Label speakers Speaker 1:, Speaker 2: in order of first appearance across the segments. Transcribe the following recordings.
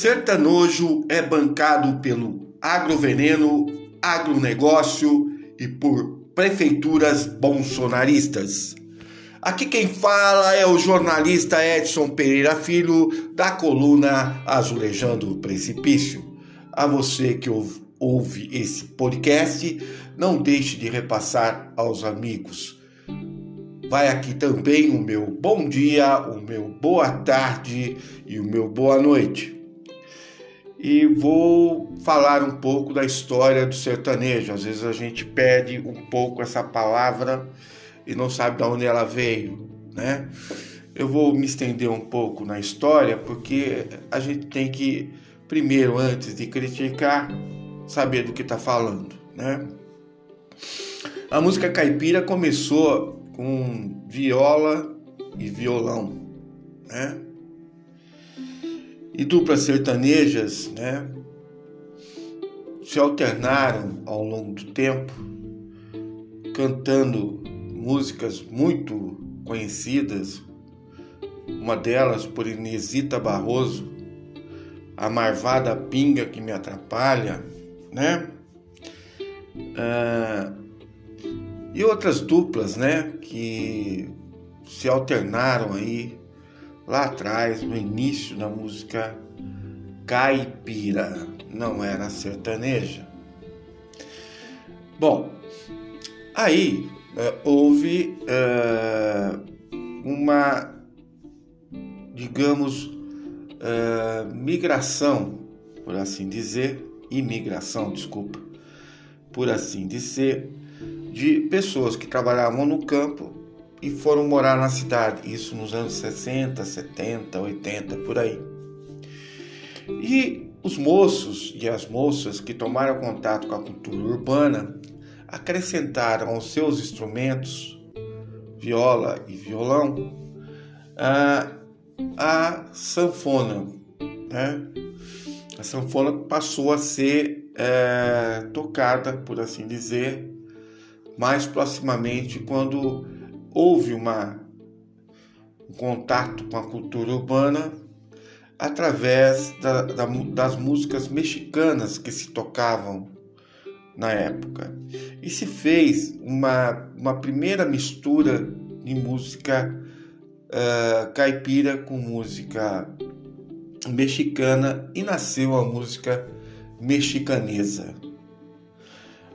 Speaker 1: Sertanojo é bancado pelo agroveneno, agronegócio e por prefeituras bolsonaristas. Aqui quem fala é o jornalista Edson Pereira Filho, da coluna Azulejando o Precipício. A você que ouve esse podcast, não deixe de repassar aos amigos. Vai aqui também o meu bom dia, o meu boa tarde e o meu boa noite e vou falar um pouco da história do sertanejo. Às vezes a gente perde um pouco essa palavra e não sabe de onde ela veio, né? Eu vou me estender um pouco na história porque a gente tem que, primeiro, antes de criticar, saber do que está falando, né? A música caipira começou com viola e violão, né? E duplas sertanejas né, se alternaram ao longo do tempo, cantando músicas muito conhecidas, uma delas por Inesita Barroso, A Marvada Pinga que Me Atrapalha, né? Ah, e outras duplas, né, que se alternaram aí lá atrás, no início da música caipira, não era sertaneja. Bom, aí é, houve é, uma, digamos, é, migração, por assim dizer, imigração, desculpa, por assim dizer, de pessoas que trabalhavam no campo e foram morar na cidade, isso nos anos 60, 70, 80, por aí. E os moços e as moças que tomaram contato com a cultura urbana acrescentaram aos seus instrumentos, viola e violão, a, a sanfona. Né? A sanfona passou a ser é, tocada, por assim dizer, mais proximamente quando houve uma, um contato com a cultura urbana através da, da, das músicas mexicanas que se tocavam na época. E se fez uma, uma primeira mistura de música uh, caipira com música mexicana e nasceu a música mexicanesa.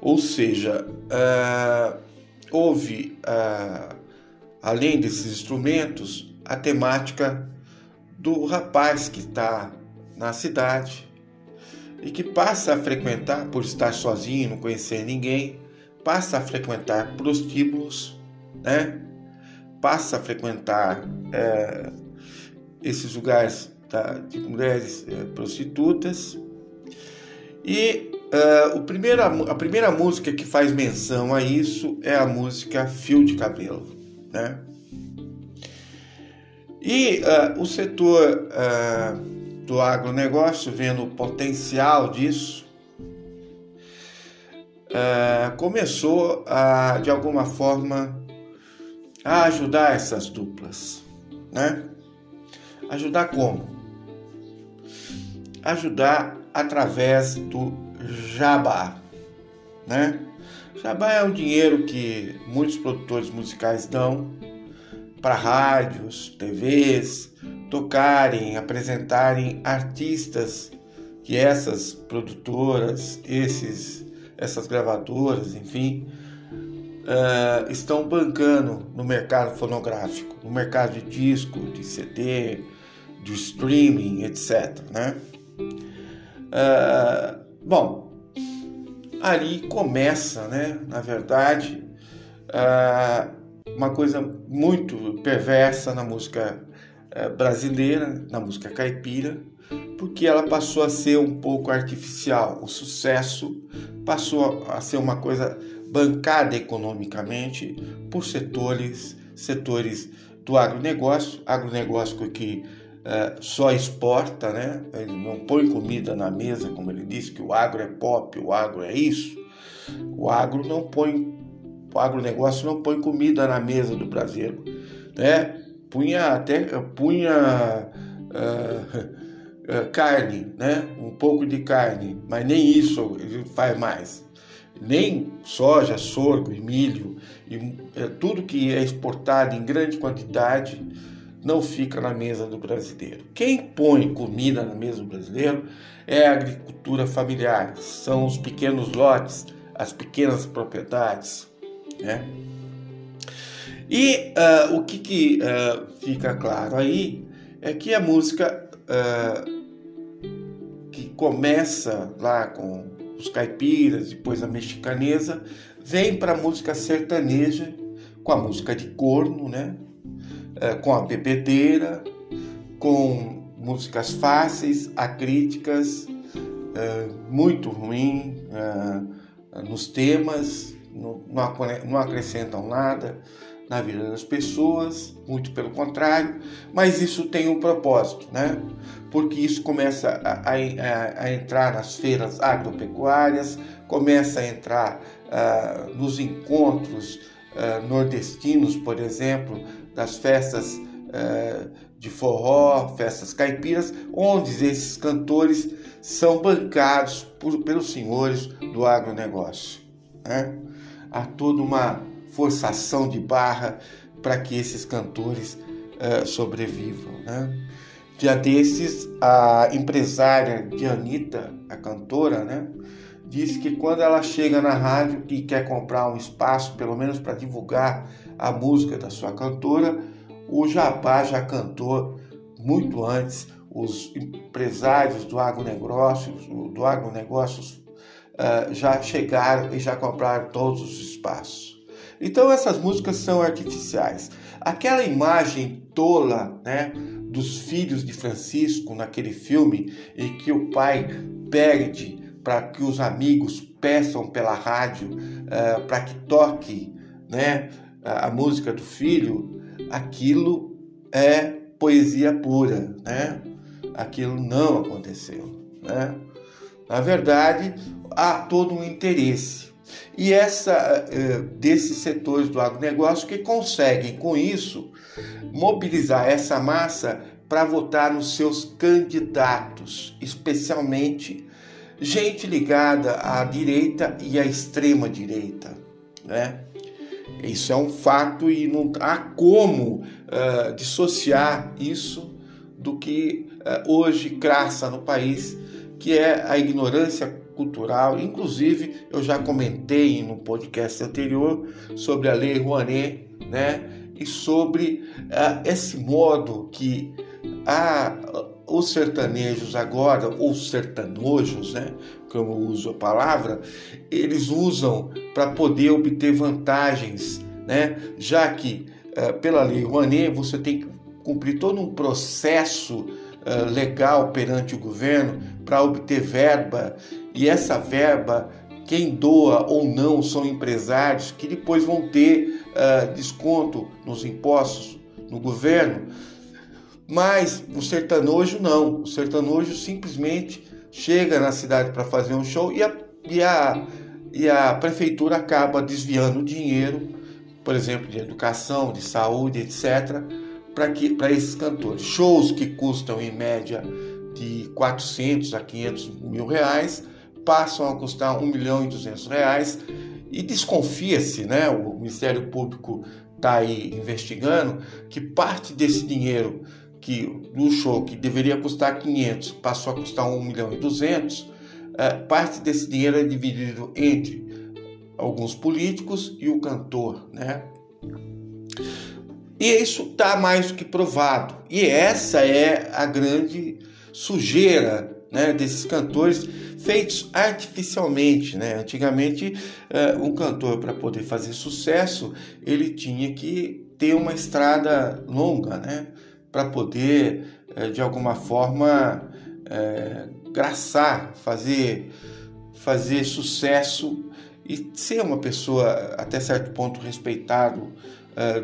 Speaker 1: Ou seja, uh, houve uh, além desses instrumentos, a temática do rapaz que está na cidade e que passa a frequentar, por estar sozinho, não conhecer ninguém, passa a frequentar prostíbulos, né? passa a frequentar é, esses lugares de mulheres é, prostitutas. E uh, o primeiro, a primeira música que faz menção a isso é a música Fio de Cabelo. Né? E uh, o setor uh, do agronegócio, vendo o potencial disso, uh, começou a, de alguma forma, a ajudar essas duplas. Né? Ajudar como? Ajudar através do jabá. Né? Jabá é um dinheiro que muitos produtores musicais dão para rádios, TVs, tocarem, apresentarem artistas que essas produtoras, esses, essas gravadoras, enfim, uh, estão bancando no mercado fonográfico, no mercado de disco, de CD, de streaming, etc. Né? Uh, bom, ali começa, né, na verdade, uma coisa muito perversa na música eh, brasileira, na música caipira, porque ela passou a ser um pouco artificial. O sucesso passou a ser uma coisa bancada economicamente por setores, setores do agronegócio, agronegócio que é, só exporta, né? Ele não põe comida na mesa, como ele disse, que o agro é pop, o agro é isso. O agro não põe, o agronegócio não põe comida na mesa do brasileiro, né? Punha até, punha uh, uh, carne, né? Um pouco de carne, mas nem isso ele faz mais. Nem soja, sorgo e milho e uh, tudo que é exportado em grande quantidade não fica na mesa do brasileiro. Quem põe comida na mesa do brasileiro é a agricultura familiar, são os pequenos lotes, as pequenas propriedades, né? E uh, o que, que uh, fica claro aí é que a música uh, que começa lá com os caipiras, depois a mexicanesa, vem para a música sertaneja, com a música de corno, né? Com a bebedeira, com músicas fáceis, acríticas, muito ruim nos temas, não, não acrescentam nada na vida das pessoas, muito pelo contrário, mas isso tem um propósito, né? Porque isso começa a, a, a entrar nas feiras agropecuárias, começa a entrar uh, nos encontros uh, nordestinos, por exemplo, das festas uh, de forró, festas caipiras, onde esses cantores são bancados por, pelos senhores do agronegócio. Né? Há toda uma forçação de barra para que esses cantores uh, sobrevivam. Né? Dia desses, a empresária de Anitta, a cantora, né, disse que quando ela chega na rádio e quer comprar um espaço, pelo menos para divulgar a música da sua cantora, o Jabá já cantou muito antes. Os empresários do agronegócio, do agronegócio uh, já chegaram e já compraram todos os espaços. Então essas músicas são artificiais. Aquela imagem tola, né, dos filhos de Francisco naquele filme em que o pai perde para que os amigos peçam pela rádio uh, para que toque, né, a música do filho, aquilo é poesia pura, né? Aquilo não aconteceu, né? Na verdade, há todo um interesse e essa eh, desses setores do agronegócio que conseguem com isso mobilizar essa massa para votar nos seus candidatos, especialmente gente ligada à direita e à extrema direita, né? Isso é um fato e não há como uh, dissociar isso do que uh, hoje graça no país, que é a ignorância cultural. Inclusive, eu já comentei no podcast anterior sobre a Lei Rouanet, né? E sobre uh, esse modo que a, os sertanejos agora, ou sertanojos, né? Como eu uso a palavra, eles usam para poder obter vantagens, né? Já que uh, pela Lei Rouanet você tem que cumprir todo um processo uh, legal perante o governo para obter verba e essa verba, quem doa ou não são empresários que depois vão ter uh, desconto nos impostos no governo. Mas o sertanojo não. O sertanojo simplesmente chega na cidade para fazer um show e a, e, a, e a prefeitura acaba desviando dinheiro, por exemplo, de educação, de saúde, etc., para esses cantores. Shows que custam em média de 400 a 500 mil reais passam a custar 1 milhão e 200 reais e desconfia-se, né? O Ministério Público está aí investigando que parte desse dinheiro que do show que deveria custar 500 passou a custar 1 milhão e 200, é, parte desse dinheiro é dividido entre alguns políticos e o cantor, né? E isso está mais do que provado. E essa é a grande sujeira né, desses cantores feitos artificialmente. Né? Antigamente, uh, um cantor, para poder fazer sucesso, ele tinha que ter uma estrada longa né? Para poder, uh, de alguma forma, uh, graçar, fazer, fazer sucesso e ser uma pessoa, até certo ponto, respeitado,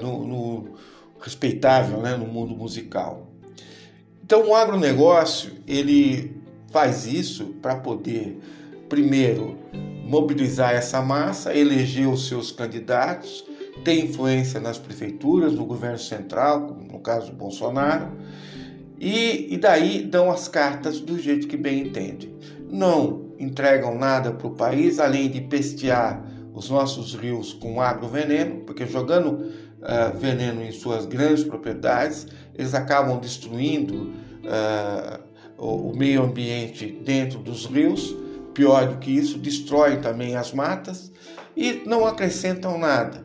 Speaker 1: no, no, respeitável né? no mundo musical. Então, o agronegócio, ele faz isso para poder, primeiro, mobilizar essa massa, eleger os seus candidatos, ter influência nas prefeituras, no governo central, no caso do Bolsonaro, E, e daí dão as cartas do jeito que bem entende. Não entregam nada para o país, além de pestear os nossos rios com agroveneno, porque jogando uh, veneno em suas grandes propriedades, eles acabam destruindo uh, o, o meio ambiente dentro dos rios. Pior do que isso, destroem também as matas e não acrescentam nada,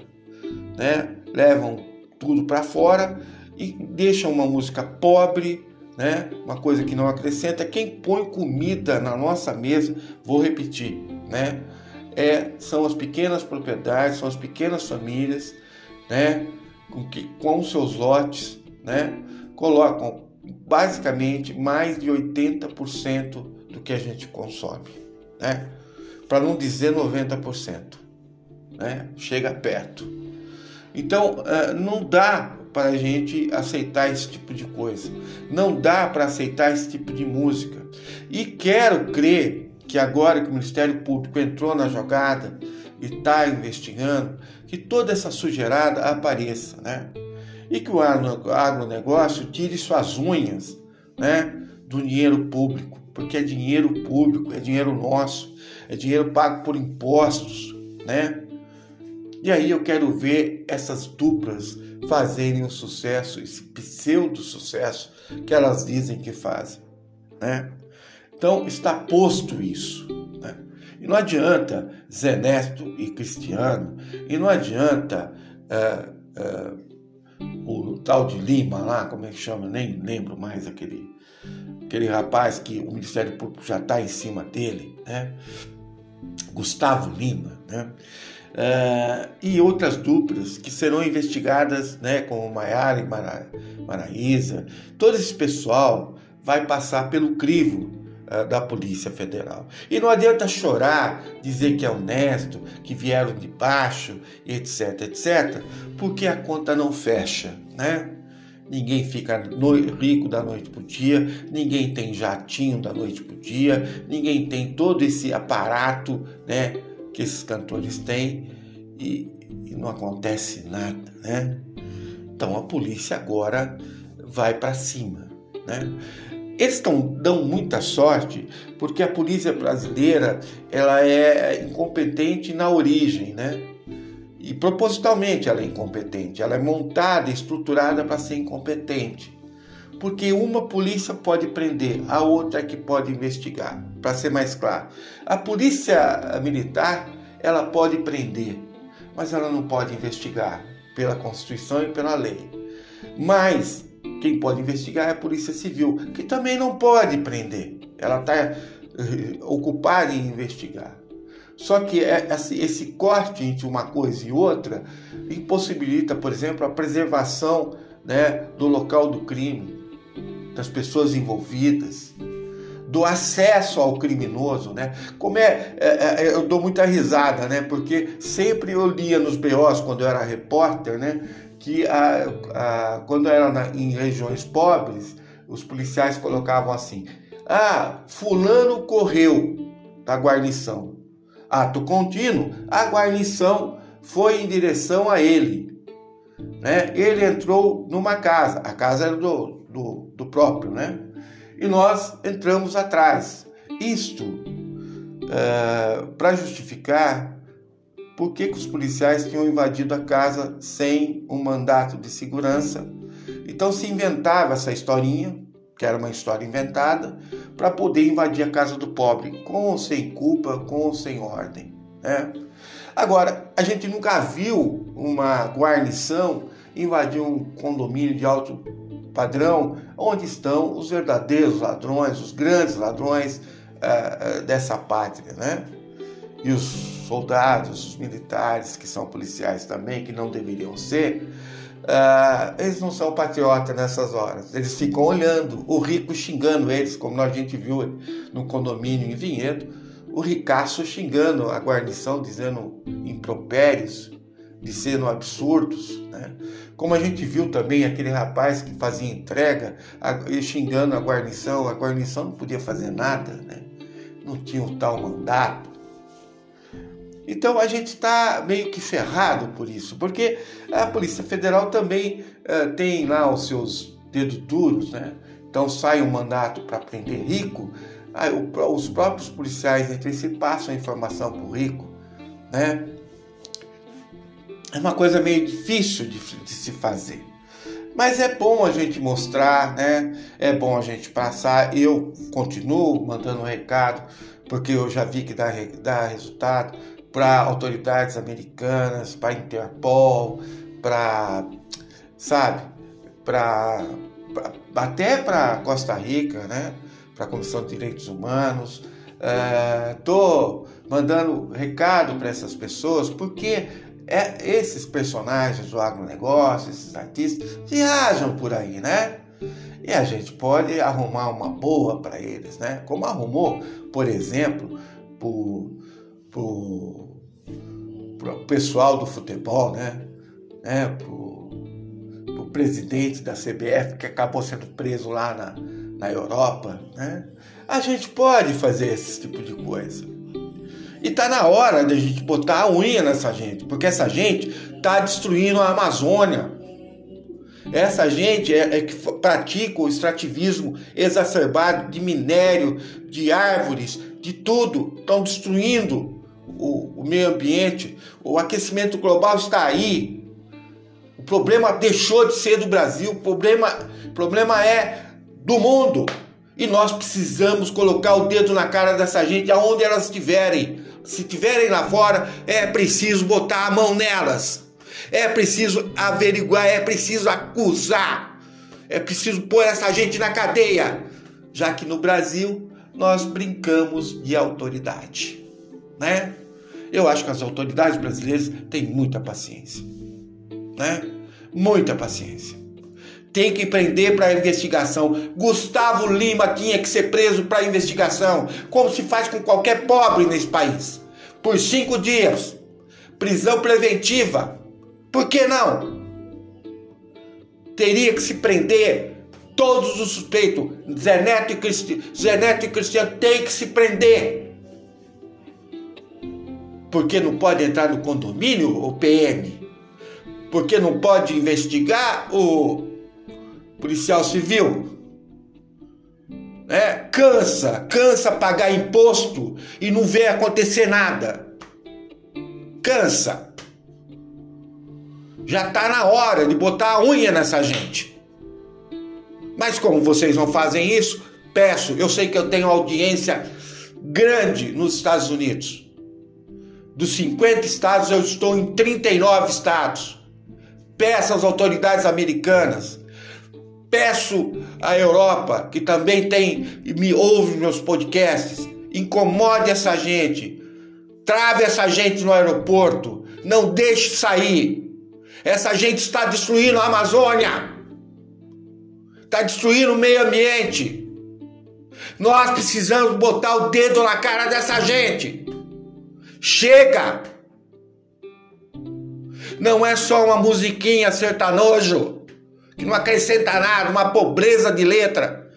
Speaker 1: né? Levam tudo para fora e deixam uma música pobre, né? Uma coisa que não acrescenta. Quem põe comida na nossa mesa, vou repetir, né? É, são as pequenas propriedades, são as pequenas famílias, né? Com que com seus lotes, né? Colocam basicamente mais de 80% do que a gente consome, né? Para não dizer 90%, né? Chega perto. Então, eh, não dá para a gente aceitar esse tipo de coisa. Não dá para aceitar esse tipo de música. E quero crer que agora que o Ministério Público entrou na jogada e está investigando, que toda essa sujeirada apareça, né? E que o agronegócio tire suas unhas, né? Do dinheiro público, porque é dinheiro público, é dinheiro nosso, é dinheiro pago por impostos, né? E aí eu quero ver essas duplas fazerem o sucesso, esse pseudo sucesso que elas dizem que fazem. Né? Então está posto isso. Né? E não adianta Zenesto e Cristiano, e não adianta é, é, o tal de Lima lá, como é que chama? Nem lembro mais aquele, aquele rapaz que o Ministério Público já está em cima dele, né? Gustavo Lima, né? Uh, e outras duplas que serão investigadas, né, como Maiara e Mara, Maraísa. Todo esse pessoal vai passar pelo crivo uh, da Polícia Federal. E não adianta chorar, dizer que é honesto, que vieram de baixo, etc, etc, porque a conta não fecha, né? Ninguém fica rico da noite para o dia, ninguém tem jatinho da noite para o dia, ninguém tem todo esse aparato, né? Que esses cantores têm e, e não acontece nada, né? Então a polícia agora vai para cima, né? Eles tão, dão muita sorte porque a polícia brasileira ela é incompetente na origem, né? E propositalmente ela é incompetente, ela é montada, estruturada para ser incompetente. Porque uma polícia pode prender, a outra é que pode investigar para ser mais claro. A polícia militar, ela pode prender, mas ela não pode investigar pela Constituição e pela lei. Mas quem pode investigar é a Polícia Civil, que também não pode prender. Ela está eh, ocupada em investigar. Só que é, esse corte entre uma coisa e outra impossibilita, por exemplo, a preservação né, do local do crime, das pessoas envolvidas do acesso ao criminoso, né? Como é, é, é, eu dou muita risada, né? Porque sempre eu lia nos BOs quando eu era repórter, né? Que a, a, quando era na, em regiões pobres, os policiais colocavam assim: ah, fulano correu da guarnição. Ato contínuo, a guarnição foi em direção a ele. Né? Ele entrou numa casa, a casa era do, do, do próprio, né? e nós entramos atrás. Isto é, para justificar por que, que os policiais tinham invadido a casa sem um mandato de segurança. Então se inventava essa historinha, que era uma história inventada, para poder invadir a casa do pobre, com ou sem culpa, com ou sem ordem. Né? Agora, a gente nunca viu uma guarnição invadir um condomínio de alto padrão, onde estão os verdadeiros ladrões, os grandes ladrões uh, dessa pátria, né? E os soldados, os militares, que são policiais também, que não deveriam ser, uh, eles não são patriotas nessas horas. Eles ficam olhando, o rico xingando eles, como a gente viu no condomínio em Vinhedo, o ricaço xingando a guarnição, dizendo impropérios, dizendo absurdos, né? Como a gente viu também aquele rapaz que fazia entrega, xingando a guarnição, a guarnição não podia fazer nada, né? não tinha o tal mandato. Então a gente está meio que ferrado por isso, porque a Polícia Federal também uh, tem lá os seus dedos duros, né? então sai um mandato para prender rico, aí os próprios policiais entre si passam a informação para o rico, né? É uma coisa meio difícil de, de se fazer. Mas é bom a gente mostrar, né? É bom a gente passar. Eu continuo mandando recado, porque eu já vi que dá, dá resultado para autoridades americanas, para Interpol, para, sabe, para até para Costa Rica, né? Para a Comissão de Direitos Humanos. Estou é, mandando recado para essas pessoas porque é, esses personagens do agronegócio, esses artistas, viajam por aí, né? E a gente pode arrumar uma boa para eles, né? Como arrumou, por exemplo, para o pessoal do futebol, né? né? Para o presidente da CBF que acabou sendo preso lá na, na Europa, né? A gente pode fazer esse tipo de coisa. E tá na hora de a gente botar a unha nessa gente, porque essa gente tá destruindo a Amazônia. Essa gente é, é que pratica o extrativismo exacerbado de minério, de árvores, de tudo. Estão destruindo o, o meio ambiente. O aquecimento global está aí. O problema deixou de ser do Brasil, o problema, problema é do mundo. E nós precisamos colocar o dedo na cara dessa gente aonde elas estiverem. Se estiverem lá fora, é preciso botar a mão nelas. É preciso averiguar, é preciso acusar. É preciso pôr essa gente na cadeia. Já que no Brasil nós brincamos de autoridade, né? Eu acho que as autoridades brasileiras têm muita paciência, né? Muita paciência tem que prender para investigação. Gustavo Lima tinha que ser preso para investigação, como se faz com qualquer pobre nesse país. Por cinco dias. Prisão preventiva. Por que não? Teria que se prender todos os suspeitos. Zé Neto e Cristiano, Zé Neto e Cristiano tem que se prender. Porque não pode entrar no condomínio o PM? Porque não pode investigar o policial civil. É, cansa, cansa pagar imposto e não vê acontecer nada. Cansa. Já está na hora de botar a unha nessa gente. Mas como vocês não fazem isso, peço, eu sei que eu tenho audiência grande nos Estados Unidos. Dos 50 estados, eu estou em 39 estados. Peço às autoridades americanas Peço à Europa, que também tem me ouve meus podcasts, incomode essa gente, trave essa gente no aeroporto, não deixe sair. Essa gente está destruindo a Amazônia, está destruindo o meio ambiente. Nós precisamos botar o dedo na cara dessa gente. Chega! Não é só uma musiquinha sertanojo que não acrescenta nada, uma pobreza de letra.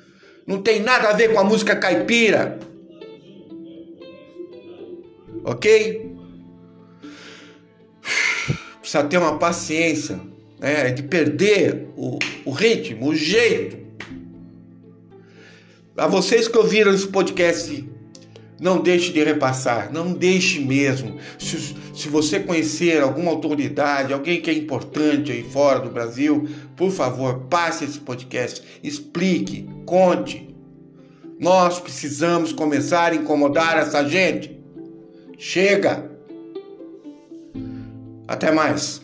Speaker 1: Não tem nada a ver com a música caipira. Ok? Precisa ter uma paciência, né? de perder o, o ritmo, o jeito. A vocês que ouviram esse podcast não deixe de repassar, não deixe mesmo. Se, se você conhecer alguma autoridade, alguém que é importante aí fora do Brasil, por favor, passe esse podcast, explique, conte. Nós precisamos começar a incomodar essa gente. Chega! Até mais!